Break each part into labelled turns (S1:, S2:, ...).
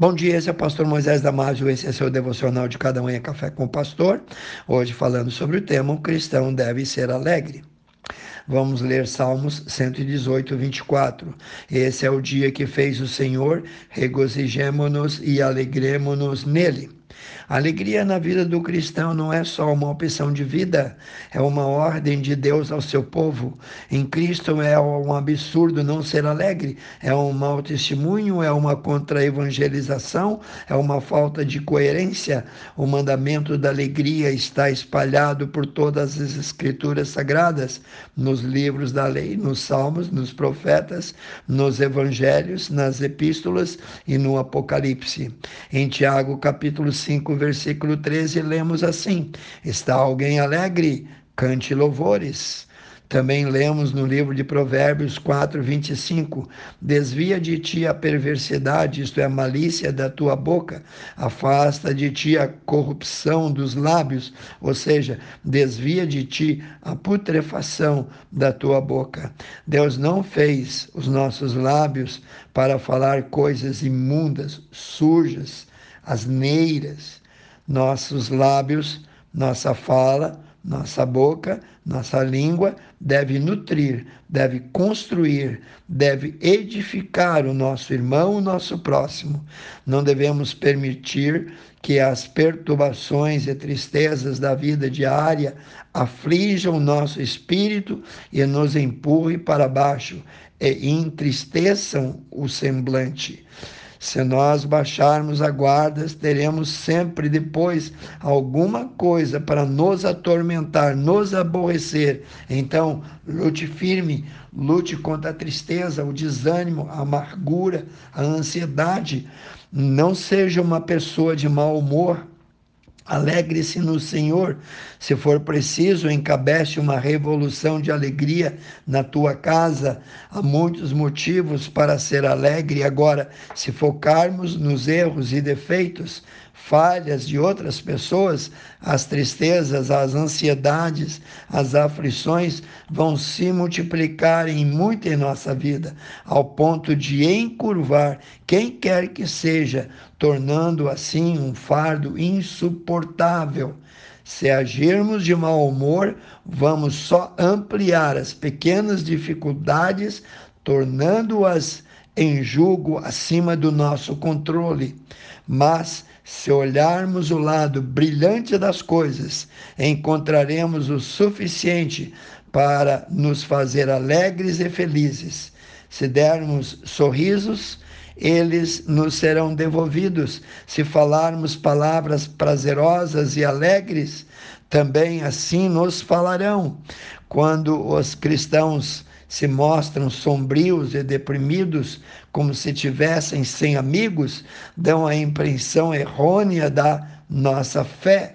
S1: Bom dia, esse é o pastor Moisés Damásio, esse é seu devocional de Cada Manhã Café com o Pastor. Hoje falando sobre o tema, o cristão deve ser alegre. Vamos ler Salmos 118, 24. Esse é o dia que fez o Senhor, regozijemo-nos e alegremo-nos nele. A alegria na vida do cristão não é só uma opção de vida, é uma ordem de Deus ao seu povo. Em Cristo é um absurdo não ser alegre, é um mau testemunho, é uma contra-evangelização, é uma falta de coerência. O mandamento da alegria está espalhado por todas as escrituras sagradas, nos livros da lei, nos salmos, nos profetas, nos evangelhos, nas epístolas e no Apocalipse. Em Tiago, capítulo 5, versículo 13, lemos assim: Está alguém alegre? Cante louvores. Também lemos no livro de Provérbios 4, 25: Desvia de ti a perversidade, isto é, a malícia da tua boca, afasta de ti a corrupção dos lábios, ou seja, desvia de ti a putrefação da tua boca. Deus não fez os nossos lábios para falar coisas imundas, sujas, asneiras, nossos lábios, nossa fala, nossa boca, nossa língua deve nutrir, deve construir, deve edificar o nosso irmão, o nosso próximo. Não devemos permitir que as perturbações e tristezas da vida diária aflijam o nosso espírito e nos empurre para baixo e entristeçam o semblante. Se nós baixarmos a guarda, teremos sempre depois alguma coisa para nos atormentar, nos aborrecer. Então, lute firme, lute contra a tristeza, o desânimo, a amargura, a ansiedade. Não seja uma pessoa de mau humor Alegre-se no Senhor. Se for preciso, encabece uma revolução de alegria na tua casa. Há muitos motivos para ser alegre. Agora, se focarmos nos erros e defeitos, falhas de outras pessoas, as tristezas, as ansiedades, as aflições vão se multiplicar em muito em nossa vida, ao ponto de encurvar quem quer que seja, tornando assim um fardo insuportável. Se agirmos de mau humor, vamos só ampliar as pequenas dificuldades, tornando-as em julgo acima do nosso controle. Mas, se olharmos o lado brilhante das coisas, encontraremos o suficiente para nos fazer alegres e felizes. Se dermos sorrisos, eles nos serão devolvidos. Se falarmos palavras prazerosas e alegres, também assim nos falarão. Quando os cristãos se mostram sombrios e deprimidos, como se tivessem sem amigos, dão a impressão errônea da nossa fé.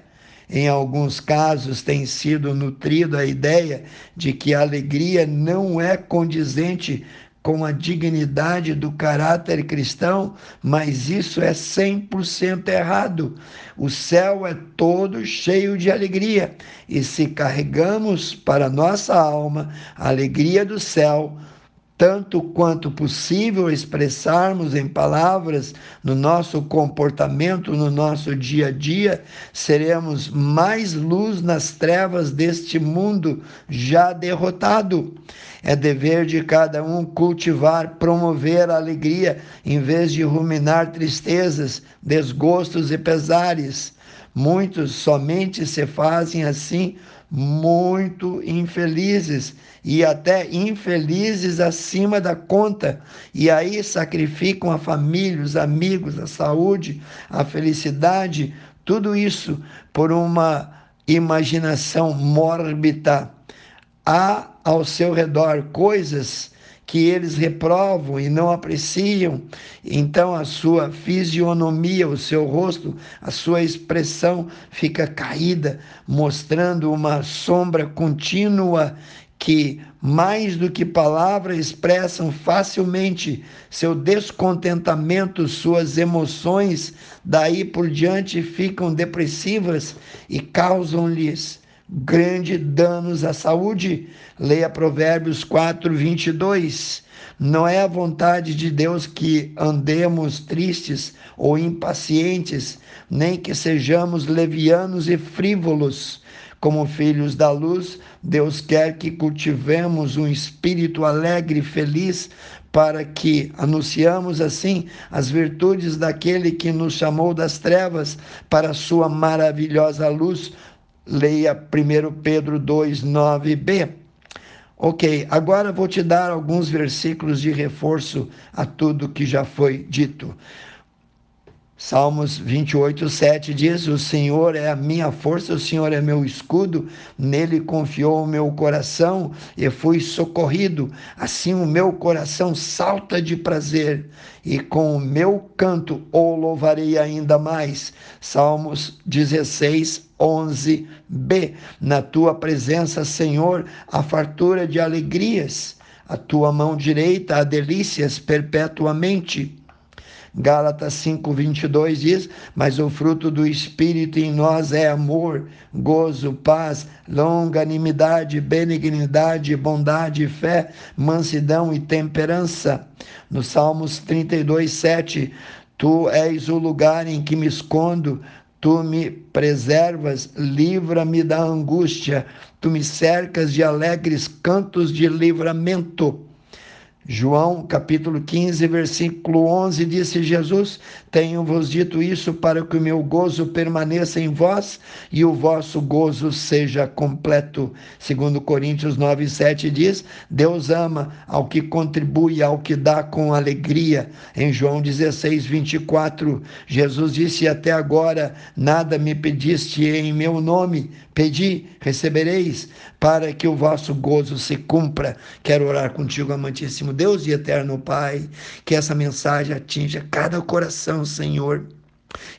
S1: Em alguns casos tem sido nutrida a ideia de que a alegria não é condizente com a dignidade do caráter cristão, mas isso é 100% errado. O céu é todo cheio de alegria, e se carregamos para nossa alma a alegria do céu, tanto quanto possível expressarmos em palavras, no nosso comportamento, no nosso dia a dia, seremos mais luz nas trevas deste mundo já derrotado. É dever de cada um cultivar, promover a alegria, em vez de ruminar tristezas, desgostos e pesares. Muitos somente se fazem assim muito infelizes e até infelizes acima da conta, e aí sacrificam a família, os amigos, a saúde, a felicidade, tudo isso por uma imaginação mórbida. Há ao seu redor coisas que eles reprovam e não apreciam. Então a sua fisionomia, o seu rosto, a sua expressão fica caída, mostrando uma sombra contínua que, mais do que palavras, expressam facilmente seu descontentamento, suas emoções, daí por diante ficam depressivas e causam-lhes grande danos à saúde. Leia Provérbios 4, 22. Não é a vontade de Deus que andemos tristes ou impacientes, nem que sejamos levianos e frívolos. Como filhos da luz, Deus quer que cultivemos um espírito alegre e feliz, para que anunciamos assim as virtudes daquele que nos chamou das trevas para a sua maravilhosa luz. Leia 1 Pedro 2, 9b. Ok, agora vou te dar alguns versículos de reforço a tudo que já foi dito. Salmos 28, 7 diz: O Senhor é a minha força, o Senhor é meu escudo, nele confiou o meu coração e fui socorrido. Assim o meu coração salta de prazer e com o meu canto o louvarei ainda mais. Salmos 16, 11b. Na tua presença, Senhor, a fartura de alegrias, a tua mão direita há delícias perpetuamente. Gálatas 5:22 diz: "Mas o fruto do espírito em nós é amor, gozo, paz, longanimidade, benignidade, bondade, fé, mansidão e temperança." No Salmos 32:7, Tu és o lugar em que me escondo, Tu me preservas, livra-me da angústia, tu me cercas de alegres cantos de livramento. João capítulo 15, versículo 11, disse Jesus: Tenho-vos dito isso para que o meu gozo permaneça em vós e o vosso gozo seja completo. Segundo Coríntios 9, 7 diz: Deus ama ao que contribui, ao que dá com alegria. Em João 16, 24, Jesus disse: Até agora nada me pediste em meu nome. Pedi, recebereis, para que o vosso gozo se cumpra. Quero orar contigo, amantíssimo Deus e eterno Pai, que essa mensagem atinja cada coração, Senhor,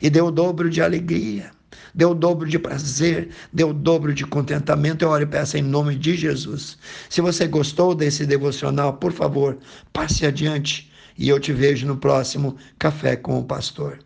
S1: e dê o dobro de alegria, dê o dobro de prazer, dê o dobro de contentamento. Eu oro e peço em nome de Jesus. Se você gostou desse devocional, por favor, passe adiante e eu te vejo no próximo Café com o Pastor.